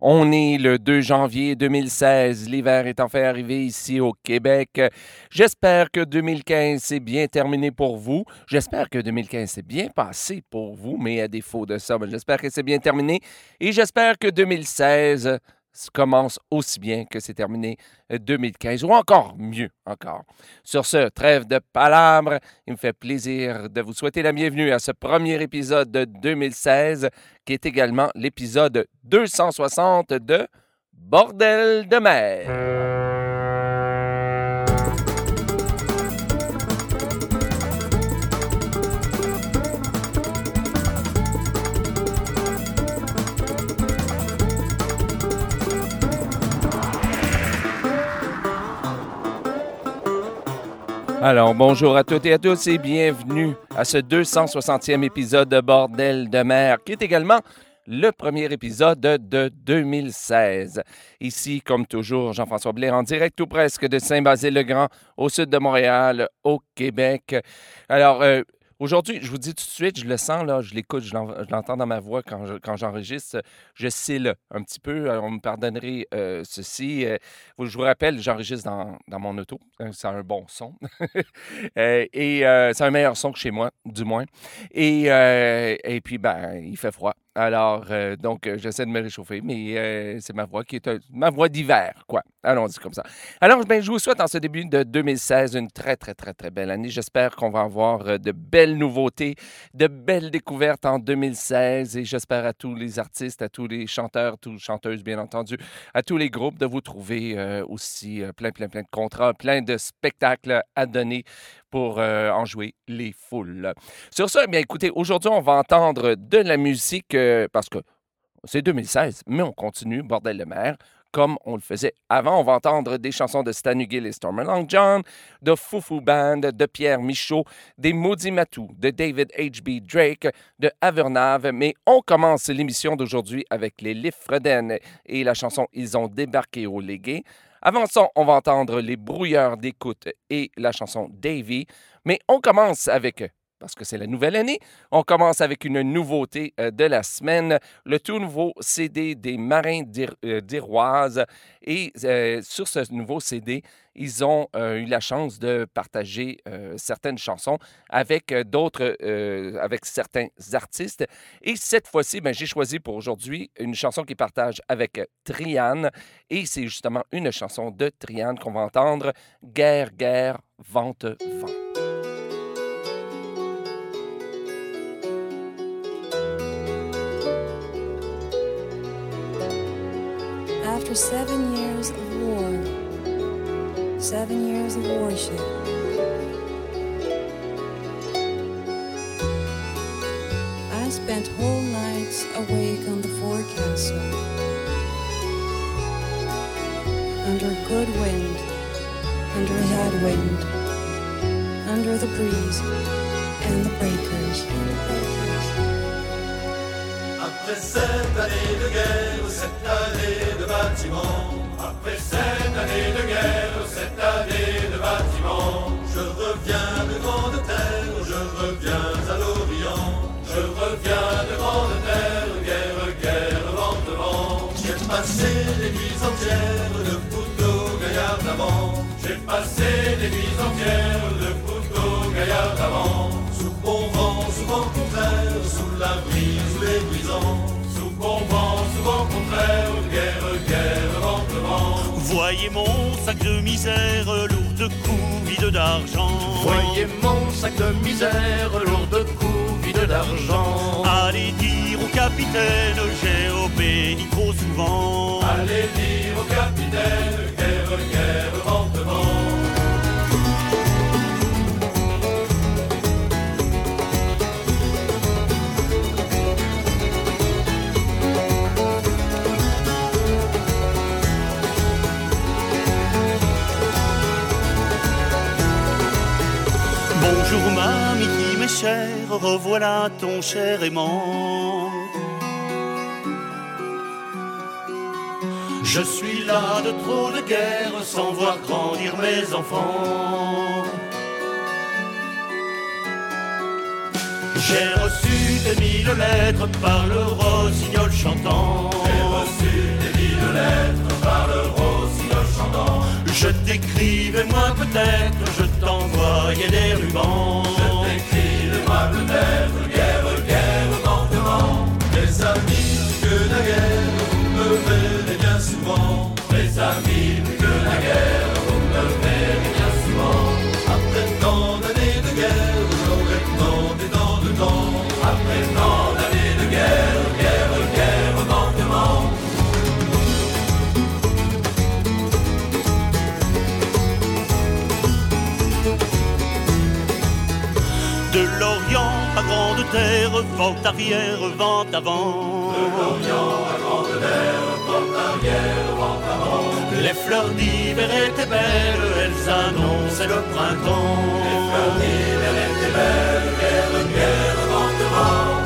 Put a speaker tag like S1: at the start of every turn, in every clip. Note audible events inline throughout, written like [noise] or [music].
S1: On est le 2 janvier 2016. L'hiver est enfin arrivé ici au Québec. J'espère que 2015 s'est bien terminé pour vous. J'espère que 2015 s'est bien passé pour vous, mais à défaut de ça, ben, j'espère que c'est bien terminé. Et j'espère que 2016 commence aussi bien que c'est terminé 2015, ou encore mieux encore. Sur ce, trêve de palabres, il me fait plaisir de vous souhaiter la bienvenue à ce premier épisode de 2016, qui est également l'épisode 260 de Bordel de mer. Alors, bonjour à toutes et à tous et bienvenue à ce 260e épisode de Bordel de mer, qui est également le premier épisode de 2016. Ici, comme toujours, Jean-François Blair en direct tout presque de Saint-Basile-le-Grand, au sud de Montréal, au Québec. Alors, euh, Aujourd'hui, je vous dis tout de suite, je le sens, là, je l'écoute, je l'entends dans ma voix quand, j'enregistre. Je là, un petit peu. on me pardonnerait euh, ceci. Euh, je vous rappelle, j'enregistre dans, mon auto. Hein, c'est un bon son. [laughs] Euh, et c'est un meilleur son que chez moi, du moins. Et, et puis, ben, il fait froid. Alors, euh, donc, euh, j'essaie de me réchauffer, mais euh, c'est ma voix qui est ma voix d'hiver, quoi. Allons-y comme ça. Alors, ben, je vous souhaite en ce début de 2016 une très, très, très, très belle année. J'espère qu'on va avoir de belles nouveautés, de belles découvertes en 2016 et j'espère à tous les artistes, à tous les chanteurs, toutes chanteuses, bien entendu, à tous les groupes de vous trouver aussi plein, plein, plein de contrats, plein de spectacles à donner pour en jouer les foules. Sur ça, eh bien écoutez, aujourd'hui, on va entendre de la musique parce que c'est 2016, mais on continue, bordel de mer, comme on le faisait avant. On va entendre des chansons de Stan Hugill et Storm Long John, de Foufou Band, de Pierre Michaud, des Maudits Matou, de David H.B. Drake, de Avernave. Mais on commence l'émission d'aujourd'hui avec les Liffreden et la chanson Ils ont débarqué au Légué. Avant ça, on va entendre les brouilleurs d'écoute et la chanson Davy. Mais on commence avec parce que c'est la nouvelle année. On commence avec une nouveauté euh, de la semaine, le tout nouveau CD des Marins euh, d'Iroise. Et euh, sur ce nouveau CD, ils ont eu la chance de partager certaines chansons avec d'autres, avec certains artistes. Et cette fois-ci, ben, j'ai choisi pour aujourd'hui une chanson qu'ils partagent avec Triane. Et c'est justement une chanson de Triane qu'on va entendre, Guerre, guerre, vente, vente.
S2: After seven years of war, seven years of worship. I spent whole nights awake on the forecastle, under a good wind, under a headwind, under the breeze and the breakers. And the breakers.
S3: Après cette année de guerre, cette année de bâtiment, après cette année de guerre, cette année de bâtiment, je reviens de grande terre, je reviens à l'Orient, je reviens de grande terre, guerre, guerre, vent. J'ai passé des nuits entières de couteau gaillard d'avant, j'ai passé des nuits entières de couteau gaillard d'avant, sous bon vent, sous vent contraire, sous la bon vent, souvent contraire, guerre, guerre, vent, vent.
S4: Voyez mon sac de misère, lourd de coups, vide d'argent.
S3: Voyez mon sac de misère, lourd de coups, vide d'argent.
S4: Allez dire au capitaine, j'ai obéi trop souvent.
S3: Allez dire au capitaine,
S4: revoilà ton cher aimant. Je suis là de trop de guerre sans voir grandir mes enfants. J'ai reçu des mille lettres par le rossignol chantant.
S3: J'ai reçu des
S4: mille lettres par le rossignol chantant. Je t'écrivais moi peut-être, je t'envoyais des rubans. Dis-moi peut-être, guerre, guerre, manquement, des amis. vent arrière, vent avant.
S3: Le De à grande mer, vent arrière, vent avant.
S4: Les fleurs d'hiver étaient belles, elles annonçaient le printemps.
S3: Les fleurs d'hiver étaient belles, guerre, guerre, vent devant.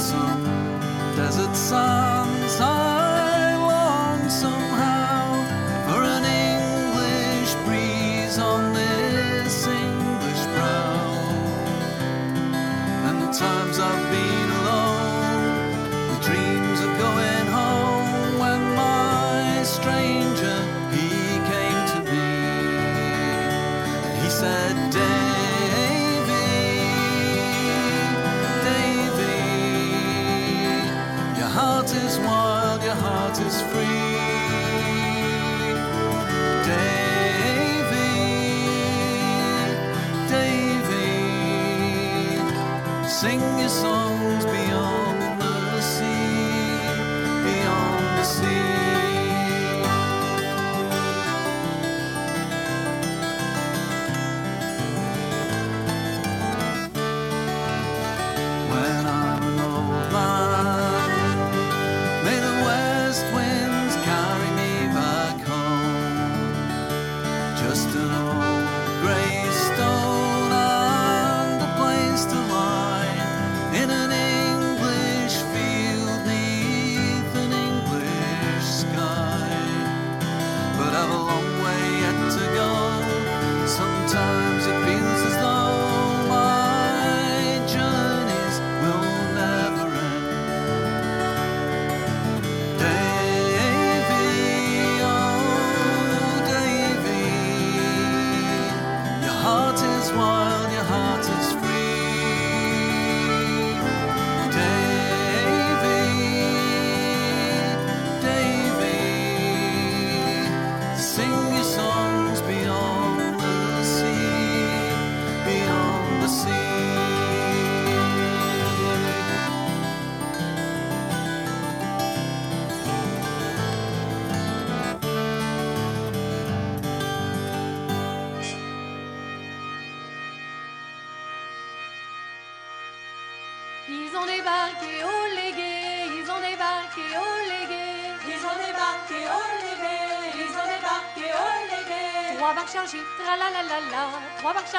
S5: lonesome desert suns. I
S6: lonesome.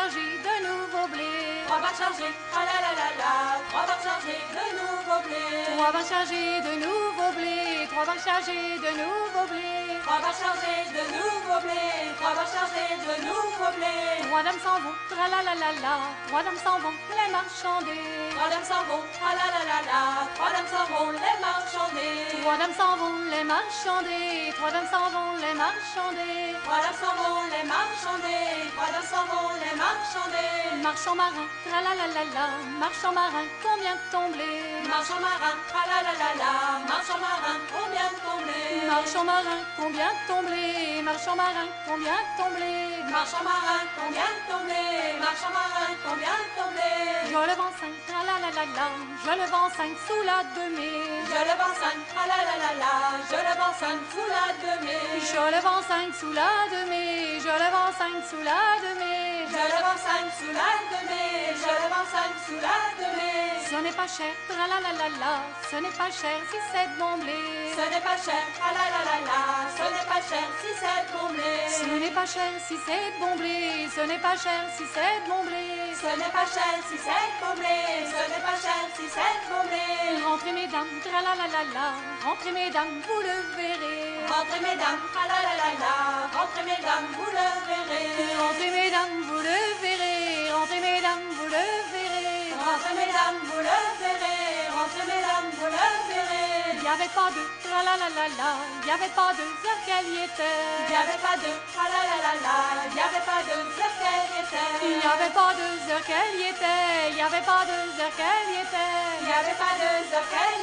S6: De nouveaux blés.
S7: Trois barques chargées, ah la la la la, trois barques chargées de nouveaux blés.
S6: Trois barques chargées de nouveaux blés, trois barques chargées de nouveaux blés.
S7: Trois barques chargées de nouveaux blés, trois barques chargées de nouveaux blés.
S6: Trois dames s'en vont, tra la la la la, trois dames s'en vont, les marchandés.
S7: Trois dames s'en vont, ah la la la la, trois dames s'en vont, les marchandés.
S6: Trois dames s'en vont, les marchandés, trois dames s'en vont, les marchandés.
S7: Trois dames s'en vont, les marchandés, trois dames s'en vont, les marchandés.
S6: Marchand marin, tra la la la la, marchand marin, combien de blés
S7: Marchand marin, ah la la la la, marin, combien de ton blé
S6: Marchand marin, combien de blés Marchand marin, combien de blés
S7: Marchand marin, combien de ton blé Marchand marin, combien blé
S6: Je le vends cinq, tra la la la la, je le vends cinq sous la demi.
S7: Je le vends cinq, la la la la, je le vends cinq sous la demi.
S6: Je le vends cinq sous la demi, je le vends cinq sous la demi.
S7: Je le vends cinq sous la demi, je le vends cinq sous la demi.
S6: Ce n'est pas cher, la la la la, ce n'est pas cher si c'est de bon blé.
S7: Ce n'est pas cher, ah la la la la, ce n'est pas cher si c'est bon blé.
S6: Ce n'est pas cher si c'est bon blé, ce n'est pas cher si c'est bon blé.
S7: Ce n'est pas cher si c'est bon blé, ce n'est pas cher si c'est bon blé.
S6: Rentrez mesdames, tra la la la la, rentrez mesdames, vous le verrez.
S7: Rentrez mesdames, ah la la la la, rentrez mesdames, vous le verrez.
S6: Rentrez mesdames, vous le verrez, rentrez mesdames, vous le verrez.
S7: Rentrez mesdames, vous le verrez, rentrez mesdames, vous le verrez.
S6: Il n'y avait pas de tra la la la la, il n'y avait pas de y
S7: Il
S6: était.
S7: n'y avait pas de ah la la la la, il n'y avait pas de cercueil
S6: Il n'y avait pas de heures qu'elle y était, il n'y avait pas de y
S7: Il
S6: était.
S7: n'y avait pas de cercueil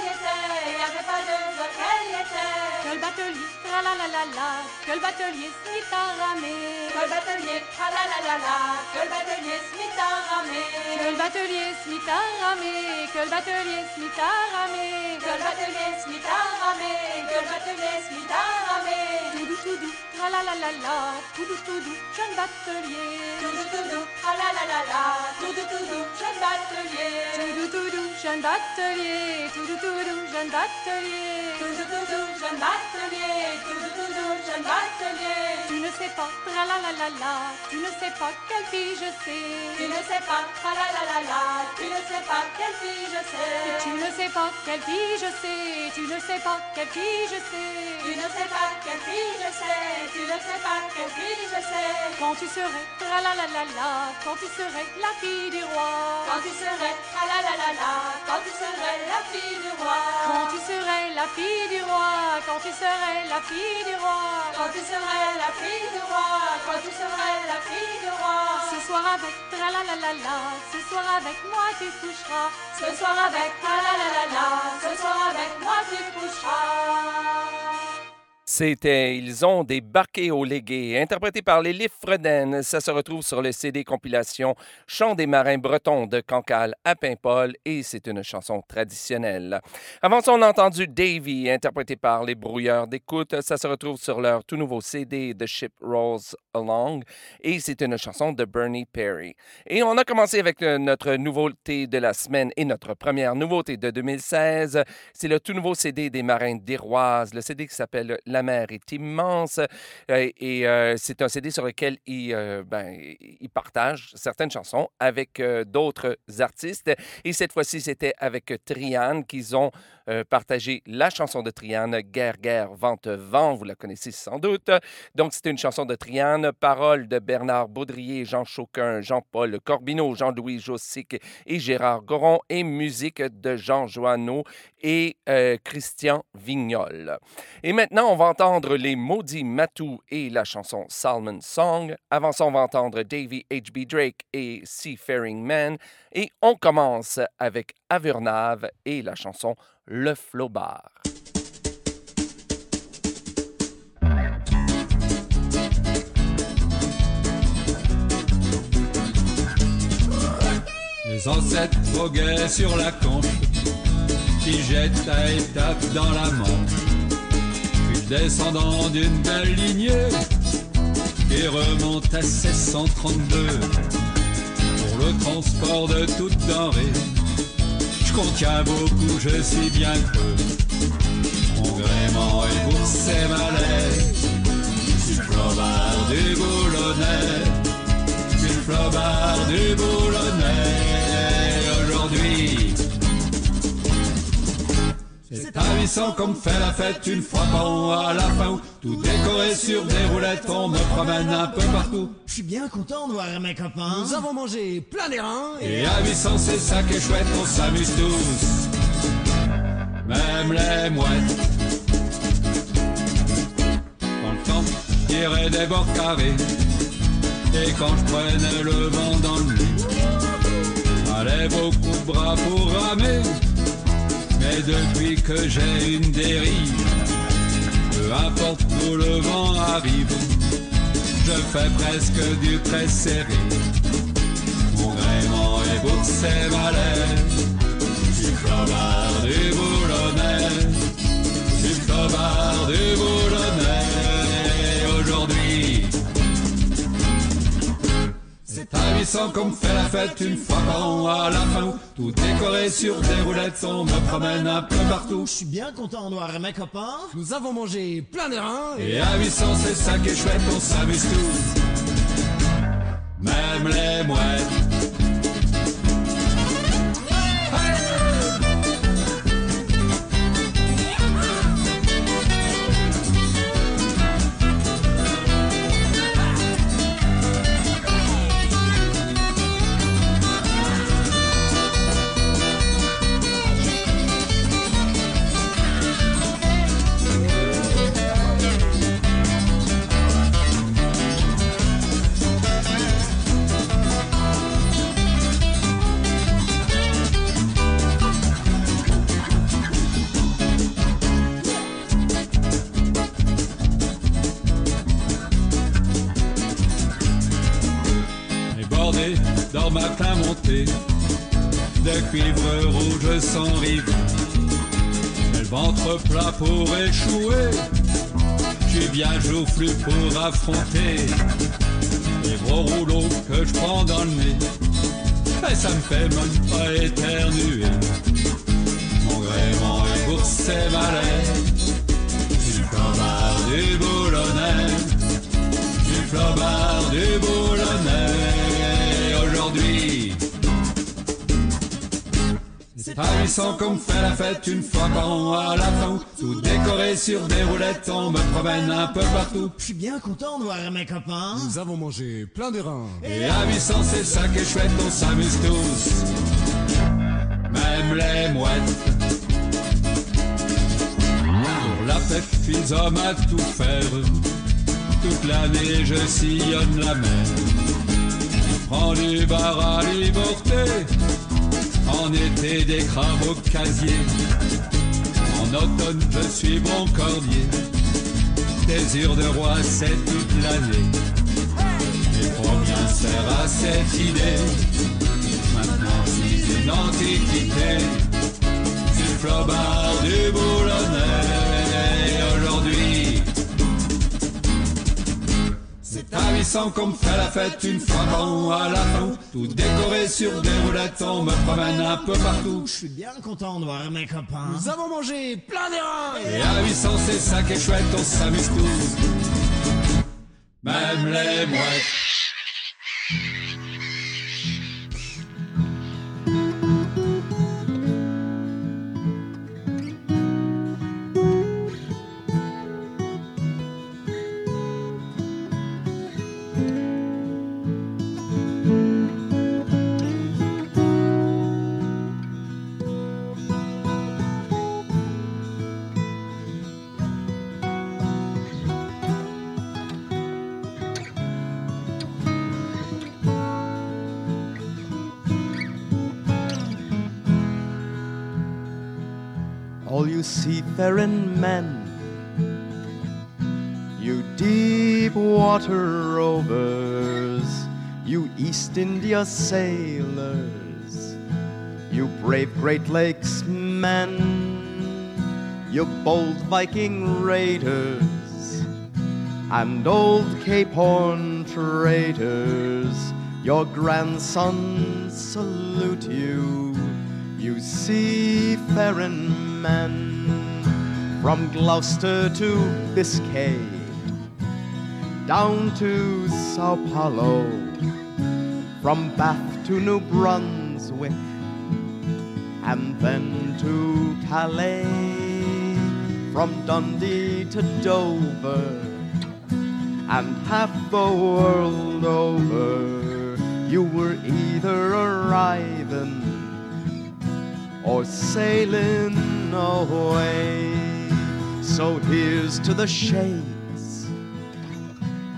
S7: il n'y avait pas de
S6: Que le batelier, tra la la la la, que le batelier se mit à ramer.
S7: Que le batelier, ah la la la la, que le batelier se mit à
S6: Que
S7: ramer.
S6: le batelier se mit à ramer, que le batelier se mit à ramer.
S7: Que le batelier se mit à ramer, que le batelier se mit à ramer.
S6: Tout doux, tout doux, tra la la la la, tout doux, tout doux, jeune batelier.
S7: Tout doux, tout doux, ah la la la la, tout doux, tout doux, jeune batelier.
S6: Tout doux, tout doux, jeune batelier. Tout doux, tout doux, jeune batelier. Tu ne sais pas, tra la la la la, tu ne sais pas quelle fille je
S7: Tu
S6: sais.
S7: ne sais pas, ah la la la la, tu ne sais pas quelle fille je sais.
S6: Tu ne sais pas quelle fille je sais, tu ne sais pas quelle fille je
S7: Tu
S6: sais.
S7: ne sais pas quelle fille je sais, tu ne sais pas quelle fille je sais.
S6: Quand tu serais, tra la la la la, quand tu serais la fille du roi.
S7: Quand tu serais, ah la la la la, quand tu serais la fille du roi.
S6: Quand tu serais la fille du roi, quand tu serais la fille du roi.
S7: Quand tu serais la fille du roi, quand tu serais la fille du roi.
S6: Ce soir avec, tra la la la la, ce soir avec moi tu coucheras.
S7: Ce soir avec, ah la la la la, ce soir avec moi tu coucheras.
S1: C'était Ils ont débarqué au légué, interprété par les Freden. Ça se retrouve sur le CD compilation Chant des marins bretons de Cancale à Paimpol et c'est une chanson traditionnelle. Avant ça, on a entendu Davy, interprété par les Brouilleurs d'écoute. Ça se retrouve sur leur tout nouveau CD The Ship Rolls Along et c'est une chanson de Bernie Perry. Et on a commencé avec notre nouveauté de la semaine et notre première nouveauté de 2016. C'est le tout nouveau CD des Marins d'Iroise, le CD qui s'appelle La est immense. Euh, et euh, c'est un CD sur lequel ils, euh, ben, ils partagent certaines chansons avec d'autres artistes. Et cette fois-ci, c'était avec Triane qu'ils ont euh, partagé la chanson de Triane, Guerre, guerre, vente, vent. Vous la connaissez sans doute. Donc, c'était une chanson de Triane, paroles de Bernard Baudrier, Jean Chauquin, Jean-Paul Corbineau, Jean-Louis Jossic et Gérard Goron, et musique de Jean Joanneau et euh, Christian Vignol. Et maintenant, on va entendre les Maudits Matou et la chanson Salmon Song. Avant ça, on va entendre Davy H.B. Drake et Seafaring Man. Et on commence avec Avernave et la chanson Le Flobard.
S8: Les ancêtres voguaient sur la conche, qui jette à étapes dans la Manche. Puis descendant d'une belle lignée, qui remonte à 1632, pour le transport de toute denrée. Je qu'on tient beaucoup, je suis bien creux. Mon gréement est pour ses malais. Suis flobard du boulonnais. Suis flobard du boulonnais. C'est à 800 qu'on me fait la fête une fois par an à la fin août. Tout décoré sur des roulettes, on me promène un peu partout.
S9: Je suis bien content de voir mes copains. Nous avons mangé plein des reins
S8: Et à 800 c'est ça qui est chouette, on s'amuse tous. Même les mouettes. Dans le temps, tirait des bords carrés. Et quand je prenais le vent dans le nez, fallait beaucoup de bras pour ramer. Mais depuis que j'ai une dérive, peu importe où le vent arrive, je fais presque du très serré. Mon gréement est pour ses malais, du flobard du boulonnais, du flobard du boulonnais. C'est à 800 qu'on me fait la fête une fois par an à la fin août. Tout décoré sur des roulettes, on me promène un peu partout.
S9: Je suis bien content de voir mes copains. Nous avons mangé plein des reins
S8: Et à 800 c'est ça qui est chouette, on s'amuse tous. Même les mouettes. Cuivre rouge sans rive. Le ventre plat pour échouer. Suis bien joufflu pour affronter les gros rouleaux que je prends dans le nez. Et ça me fait même pas éternuer. Mon gréement est pour ses malais. Du flobard du boulonnais. Du flobard du boulonnais. Aujourd'hui, c'est à 800 qu'on me fait la fête une fois par an à la fin. Tout décoré sur des roulettes, on me promène un peu partout.
S9: Je suis bien content de voir mes copains.
S10: Nous avons mangé plein de reins.
S8: Et à 800 c'est ça qui est chouette, on s'amuse tous. Même les mouettes. Pour la fête, ils hommes à tout faire. Toute l'année je sillonne la mer. Prends du bar à liberté. En été des crabes au casier. En automne je suis bon cordier. Désir de roi c'est toute l'année. Et combien sert à cette idée Maintenant c'est une antiquité Du flobard du boulonnais C'est à 800 qu'on me fait la fête une fois par an à la fin Tout décoré sur des roulettes On me promène un peu partout.
S9: Je suis bien content de voir mes copains. Nous avons mangé plein des reins
S8: Et à 800 c'est ça qui est chouette On s'amuse tous. Même les mouettes
S11: all you seafaring men, you deep water rovers, you East India sailors, you brave Great Lakes men, you bold Viking raiders, and old Cape Horn traders, your grandsons salute you you seafaring men from Gloucester to Biscay, down to Sao Paulo, from Bath to New Brunswick, and then to Calais, from Dundee to Dover, and half the world over, you were either arriving or sailing away. So here's to the shades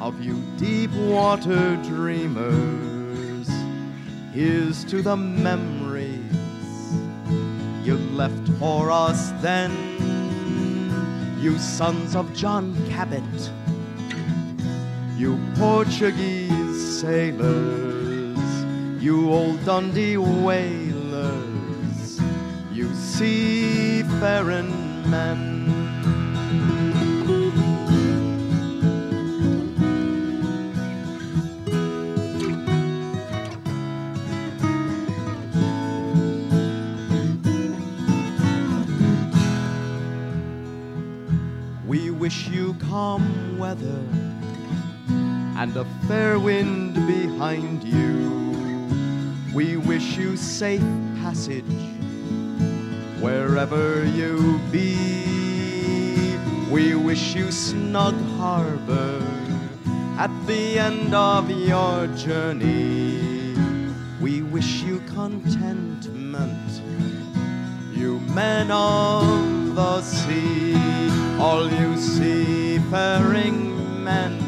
S11: of you deep water dreamers. Here's to the memories you left for us then. You sons of John Cabot, you Portuguese sailors, you old Dundee you seafaring men. We wish you calm weather and a fair wind behind you. We wish you safe passage wherever you be. We wish you snug harbor at the end of your journey. We wish you contentment, you men of the sea, all you seafaring men,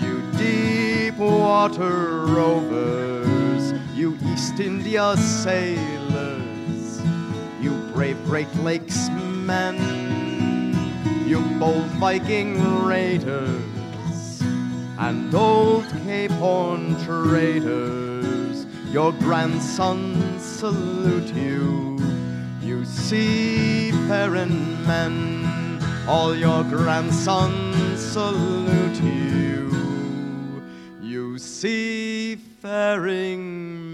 S11: you deep water rovers, you East India sailors, brave Great Lakes men, you bold Viking raiders, and old Cape Horn traders, your grandsons salute you, you seafaring men, all your grandsons salute you, you seafaring men.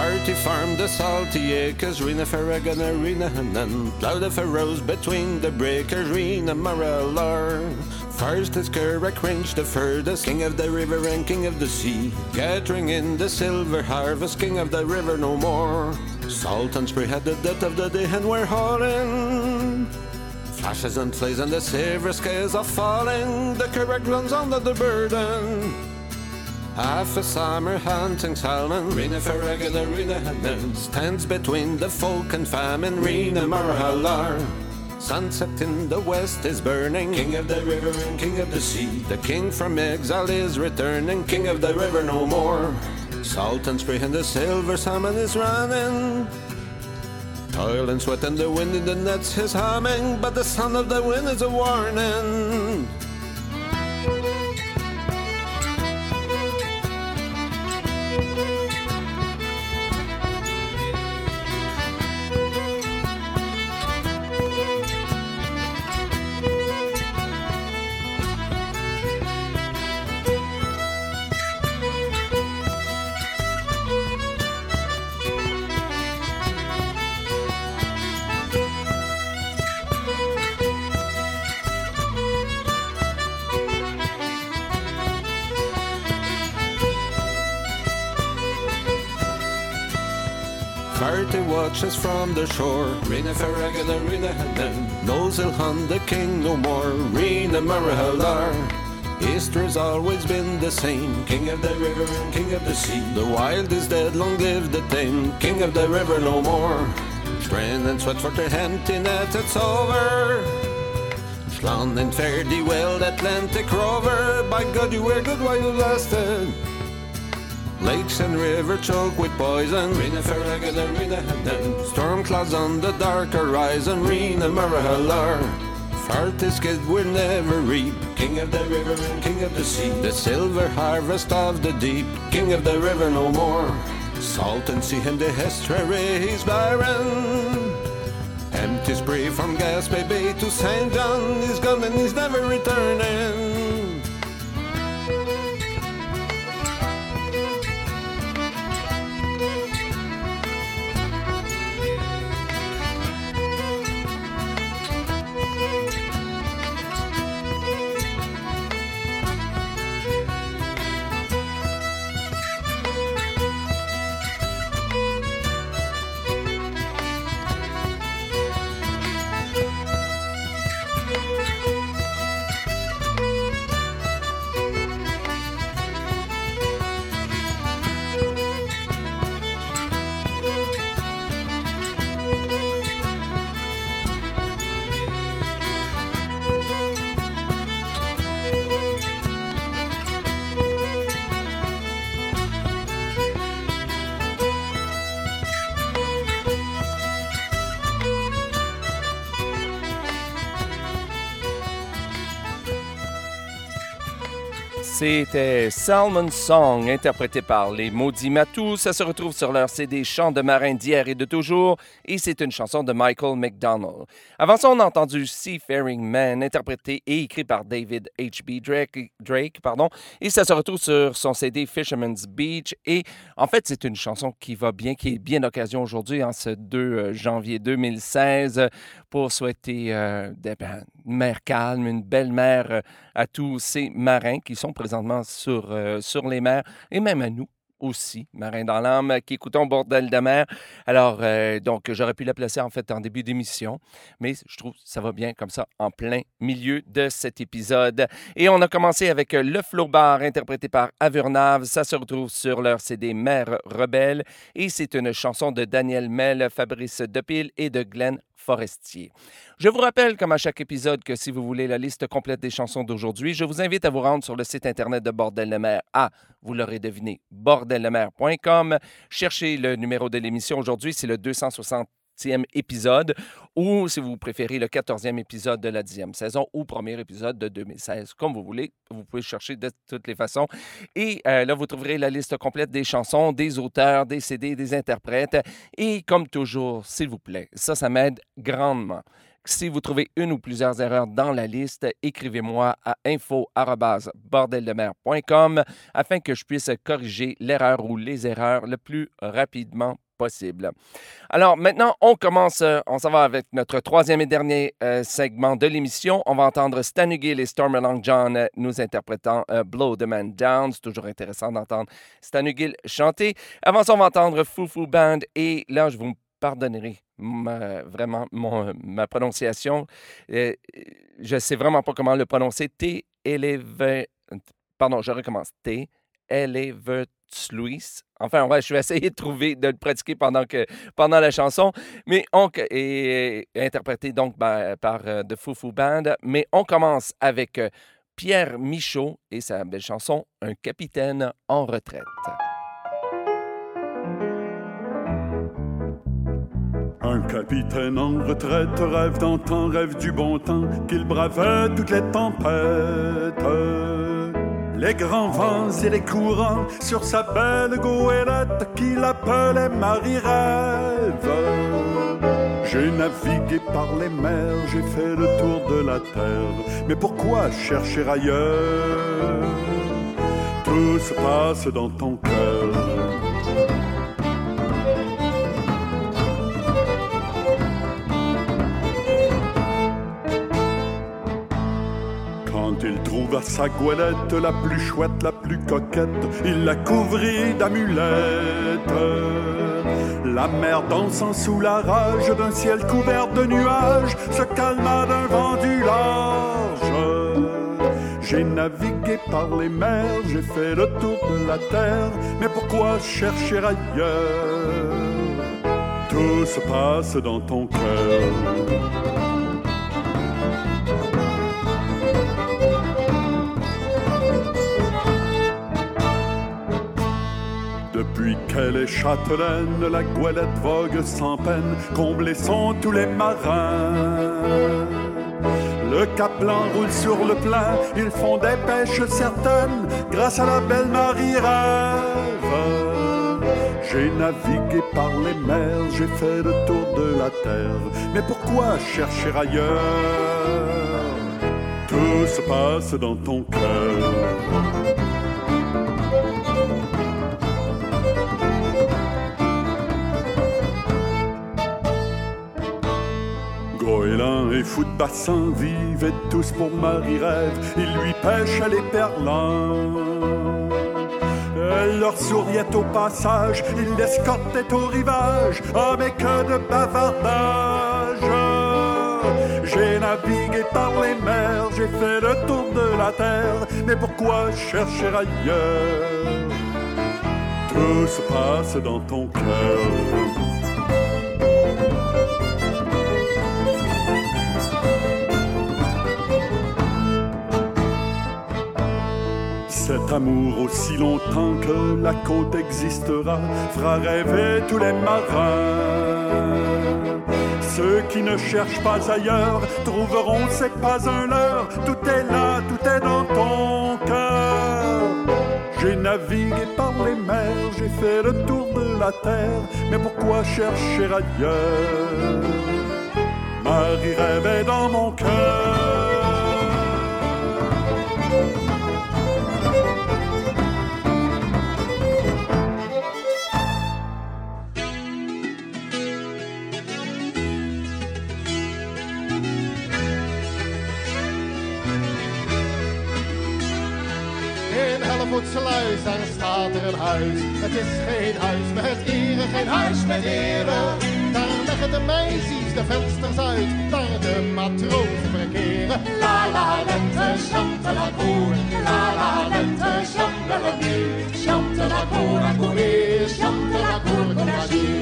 S12: Farty farm the salty acres, Rena Farragon, Arena Hanan, Plough the furrows between the breakers, Rena Maralar. First is Kerrick Range, the furthest, King of the river and King of the sea. Gathering in the silver harvest, King of the river no more. Salt and spray had the death of the day and we're hauling. Flashes and flays and the silver scales are falling. The runs under the burden. Half a summer hunting salmon, Rena Farragon, Rena Hannon stands between the folk and famine, Rena Marhalar. Sunset in the west is burning, King of the river and King of the sea. The king from exile is returning, King of the river no more. Salt and spray and the silver salmon is running. Toil and sweat and the wind in the nets is humming, but the sound of the wind is a warning. Watches from the shore. Rena Ferragan and Rena Hanan. He'll hunt the king no more. Rena Marahalar. History's always been the same. King of the river and king of the sea. The wild is dead, long live the tame. King of the river no more. Strain and sweat for the empty net, it's over. Slan and fare thee well, Atlantic rover. By God, you were good while you lasted. Lakes and river choke with poison. And. Storm clouds on the dark horizon. Rena Marahalar. Farthest kid will never reap. King of the river and king of the sea. The silver harvest of the deep. King of the river no more. Salt and sea and the estuaries barren. Empty spray from Gaspé Bay to St. John. He's gone and he's never returning.
S1: C'était Salmon Song, interprété par les Maudits Matous. Ça se retrouve sur leur CD Chants de marins d'hier et de toujours, et c'est une chanson de Michael McDonald. Avant ça, on a entendu Seafaring Man, interprété et écrit par David H.B. Drake, Drake, pardon, et ça se retrouve sur son CD Fisherman's Beach. Et en fait, c'est une chanson qui va bien, qui est bien d'occasion aujourd'hui, en ce 2 janvier 2016, pour souhaiter euh, des, ben, une mer calme, une belle mer euh, à tous ces marins qui sont présentement sur, euh, sur les mers et même à nous aussi, marins dans l'âme, qui écoutons Bordel de mer. Alors, euh, donc, j'aurais pu la placer en fait en début d'émission, mais je trouve que ça va bien comme ça en plein milieu de cet épisode. Et on a commencé avec Le Flowbar, interprété par Avurnave. Ça se retrouve sur leur CD Mère Rebelle et c'est une chanson de Daniel Mel, Fabrice Depil et de Glenn Je vous rappelle, comme à chaque épisode, que si vous voulez la liste complète des chansons d'aujourd'hui, je vous invite à vous rendre sur le site internet de Bordel de mer à, vous l'aurez deviné, bordellemer.com. Cherchez le numéro de l'émission aujourd'hui, c'est le 260 épisode, ou si vous préférez le 14e épisode de la 10e saison ou premier épisode de 2016, comme vous voulez. Vous pouvez chercher de toutes les façons. Et euh, là, vous trouverez la liste complète des chansons, des auteurs, des CD, des interprètes. Et comme toujours, s'il vous plaît, ça, ça m'aide grandement. Si vous trouvez une ou plusieurs erreurs dans la liste, écrivez-moi à info.bordeldemer.com afin que je puisse corriger l'erreur ou les erreurs le plus rapidement possible. Alors maintenant, on commence, euh, on s'en va avec notre troisième et dernier euh, segment de l'émission. On va entendre Stan Hugill et Stormalong John euh, nous interprétant Blow the Man Down. C'est toujours intéressant d'entendre Stan chanter. Avant ça, on va entendre Foo Band et là, je vous ma- vraiment ma prononciation. Je sais vraiment pas comment le prononcer. T. Eleve... Pardon, je recommence. T. Elevertsluis. Enfin, ouais, je vais essayer de trouver, de le pratiquer pendant, que, pendant la chanson. Mais on est interprété donc par, par euh, The Foo Foo Band. Mais on commence avec euh, Pierre Michaud et sa belle chanson Un capitaine en retraite.
S13: Un capitaine en retraite rêve d'antan, rêve du bon temps, qu'il bravait toutes les tempêtes. Les grands vents et les courants sur sa belle goélette qu'il appelait Marie-Rêve. J'ai navigué par les mers, j'ai fait le tour de la terre, mais pourquoi chercher ailleurs? Tout se passe dans ton cœur. Il trouva sa goélette, la plus chouette, la plus coquette, il la couvrit d'amulettes. La mer dansant sous la rage d'un ciel couvert de nuages se calma d'un vent du large. J'ai navigué par les mers, j'ai fait le tour de la terre, mais pourquoi chercher ailleurs? Tout se passe dans ton cœur. Depuis qu'elle est châtelaine, la goélette vogue sans peine, comblés sont tous les marins. Le cap blanc roule sur le plein, ils font des pêches certaines, grâce à la belle Marie rêve. J'ai navigué par les mers, j'ai fait le tour de la terre, mais pourquoi chercher ailleurs? Tout se passe dans ton cœur. Goéland et fou de bassin vivaient tous pour Marie-Rêve. Ils lui pêchaient les perlins. Elle leur souriait au passage, ils l'escortaient au rivage. Mais que de bavardage! J'ai navigué par les mers, j'ai fait le tour de la terre. Mais pourquoi chercher ailleurs? Tout se passe dans ton cœur. Cet amour aussi longtemps que la côte existera fera rêver tous les marins. Ceux qui ne cherchent pas ailleurs trouveront c'est pas un leurre, tout est là, tout est dans ton cœur. J'ai navigué par les mers, j'ai fait le tour de la terre, mais pourquoi chercher ailleurs? Marie rêvait dans mon cœur.
S14: Hellevoetsluis, daar staat er een huis. Het is geen huis met ere, geen huis met ere. Daar leggen de meisjes de vensters uit, waar de matrozen verkeren.
S7: La la lente, chante la cour. La la lente, chante la nuit. Chante la cour, la courir. Chante la cour, courage.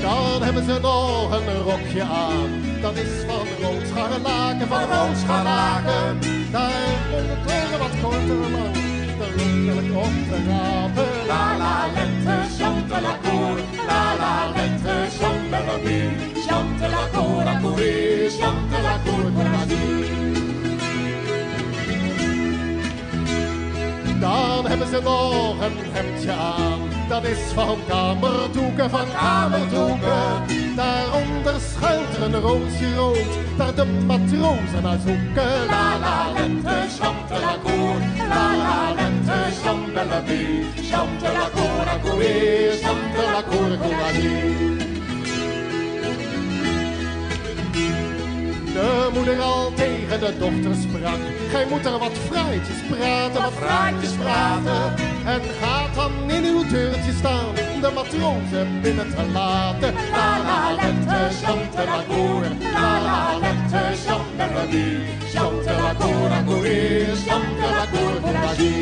S14: Dan hebben ze nog een rokje aan. Dat is van rood scharlaken, van rood scharlaken. Daar komt het toren wat korter lang. De luchtelijk op te rapen.
S7: La la lente, chante la cour. La la lente, chante la nuit. Chante la cour, la courir. Chante la cour, courage.
S14: Dan hebben ze nog een hemdje aan. Dat is van kamerdoeken, van kamerdoeken. Daaronder schuilt er een roosje rood. Daar de matrozen naar zoeken.
S7: La la lente, chante la cour. La la lente, chante la nuit. Chante la cour, la. Chante la cour.
S14: De moeder al tegen de dochter sprak. Gij moet er wat fruitjes praten, wat fruitjes praten. En gaat dan in uw deurtje staan, de matrozen binnen te laten.
S7: La la lente, chante la cour. La la lente, chante la nuit. Chante la cour, la courir. Chante la cour, courage.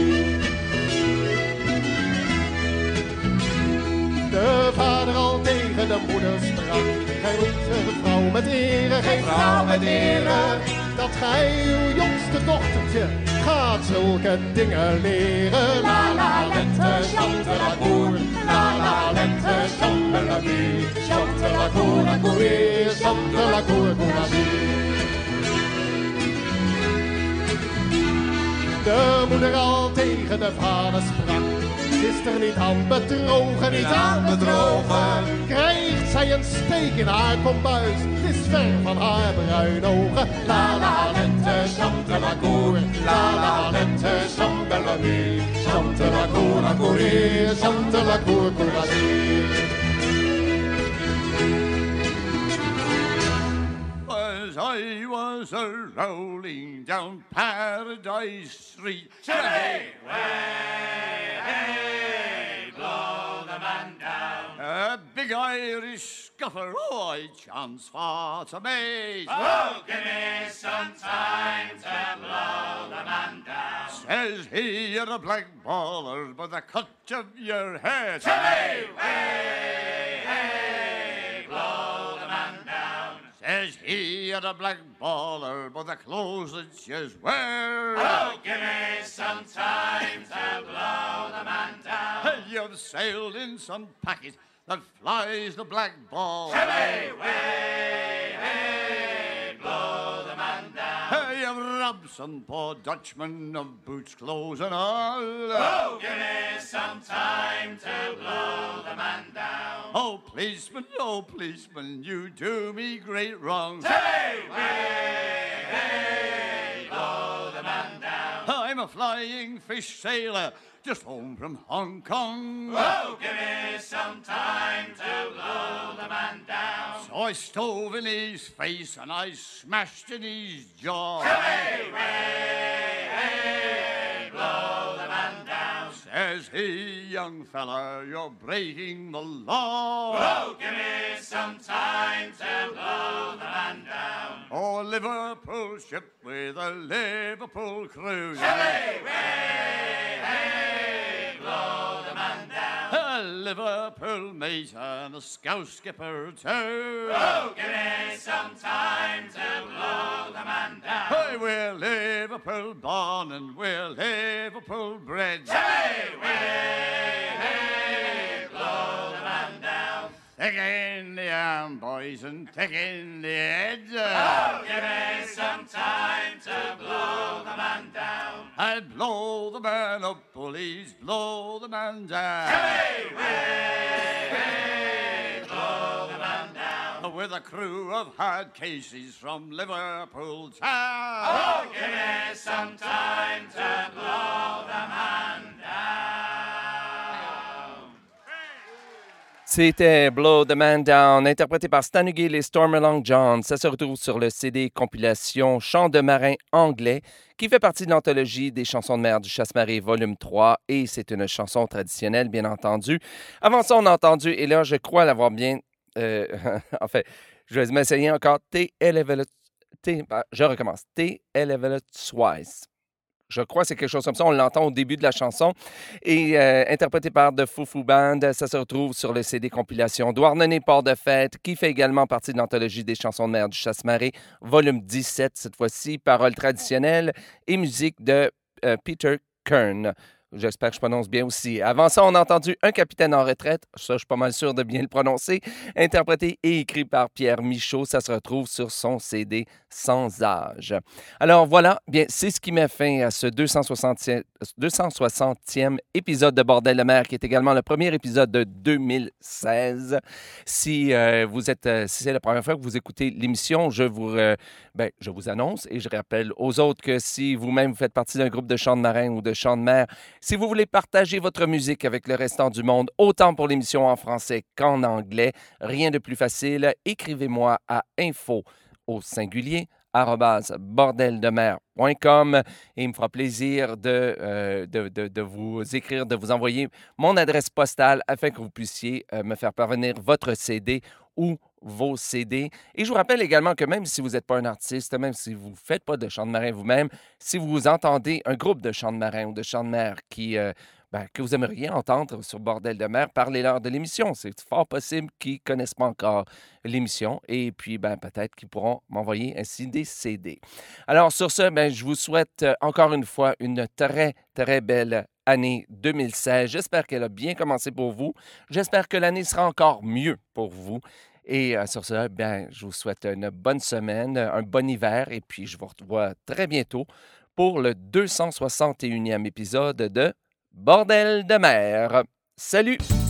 S14: De vader al tegen de moeder sprak. Gij moet vrouw met ere, geen vrouw met ere. Dat gij uw jongste dochtertje gaat zulke dingen leren.
S7: La la lente, chante la cour. La la lente, chante la nuit. Chante la cour, la courir. Chante la cour.
S14: De moeder al tegen de vader sprak. Is er niet aan bedrogen, niet aan bedrogen. Krijgt zij een steek in haar kombuis, het is ver van haar bruine ogen.
S7: La la lente, chante la cour. La la lente, chante la nuit. Chante la cour, la courir. Chante la cour.
S15: as I was a rolling down Paradise Street. Hey, hey, hey, blow the man down. A big Irish scuffer, oh, I chance far to me.
S3: Oh, give me some time to blow the man down.
S15: Says he, you're a black baller by the cut of your hair.
S3: Hey, hey,
S15: Says he, you're a black baller, but the clothes that you wear.
S3: Oh, give me some time to blow the man down.
S15: You've sailed in some packet that flies the black ball.
S3: Hey, hey, hey,
S15: Some poor Dutchman of boots, clothes, and all.
S3: Oh, give me some time to blow the man down.
S15: Oh, policeman, oh, policeman, you do me great wrong.
S3: Hey, hey, hey, blow the man down.
S15: I'm a flying fish sailor, just home from Hong Kong.
S3: Oh, give me some time to blow the man down.
S15: I stove in his face and I smashed in his jaw.
S3: Hey, hey, hey, blow the man down.
S15: Says he, young fella, you're breaking the law.
S3: Oh, give me some time to blow the man down.
S15: Oh, Liverpool ship with a Liverpool crew.
S3: Hey, hey,
S15: Liverpool mate and a scout skipper too.
S3: Oh, give me some time to blow the man down.
S15: Hey, we're Liverpool born and we're Liverpool bred.
S3: Hey, hey, hey, blow the man
S15: in the arm, boys, and take in the head.
S3: Oh, give me some time to blow the man down.
S15: And blow the man up, bullies, blow the man down.
S3: Hey, hey, hey, blow the man down.
S15: With a crew of hard cases from Liverpool town.
S3: Oh, give me some time to blow the man
S1: C'était Blow the Man Down, interprété par Stan Hugill et Stormy Long John. Ça se retrouve sur le CD compilation Chants de marin anglais, qui fait partie de l'anthologie des chansons de mer du Chasse-Marée, volume 3, et c'est une chanson traditionnelle, bien entendu. Avant ça, on a entendu, et là, je crois l'avoir bien. euh, [laughs] en fait, je vais m'essayer encore. T. Bah, Je recommence. T. Twice. Je crois que c'est quelque chose comme ça. On l'entend au début de la chanson. Et euh, interprété par The Foufou Band, ça se retrouve sur le CD compilation Douarnenez Port de Fête, qui fait également partie de l'anthologie des chansons de mer du Chasse-Marée, volume 17 cette fois-ci, paroles traditionnelles et musique de euh, Peter Kern. J'espère que je prononce bien aussi. Avant ça, on a entendu Un capitaine en retraite, ça je suis pas mal sûr de bien le prononcer, interprété et écrit par Pierre Michaud. Ça se retrouve sur son CD Sans âge. Alors voilà, bien c'est ce qui met fin à ce 260e, 260e épisode de Bordel de mer, qui est également le premier épisode de 2016. Si euh, vous êtes, euh, si c'est la première fois que vous écoutez l'émission, je vous, ben, je vous annonce et je rappelle aux autres que si vous-même vous faites partie d'un groupe de chants de marin ou de chants de mer, si vous voulez partager votre musique avec le restant du monde, autant pour l'émission en français qu'en anglais, rien de plus facile, écrivez-moi à info au singulier bordeldemer.com et il me fera plaisir de, euh, de, de- vous écrire, de vous envoyer mon adresse postale afin que vous puissiez euh, me faire parvenir votre CD ou vos CD. Et je vous rappelle également que même si vous n'êtes pas un artiste, même si vous ne faites pas de chant de marin vous-même, si vous entendez un groupe de chant de marin ou de chant de mer qui, euh, ben, que vous aimeriez entendre sur Bordel de mer, parlez-leur de l'émission. C'est fort possible qu'ils ne connaissent pas encore l'émission et puis ben, peut-être qu'ils pourront m'envoyer ainsi des CD. Alors sur ce, ben, je vous souhaite euh, encore une fois une très, très belle année 2016. J'espère qu'elle a bien commencé pour vous. J'espère que l'année sera encore mieux pour vous. Et euh, sur ce, bien, je vous souhaite une bonne semaine, un bon hiver et puis je vous revois très bientôt pour le 261e épisode de Bordel de mer. Salut!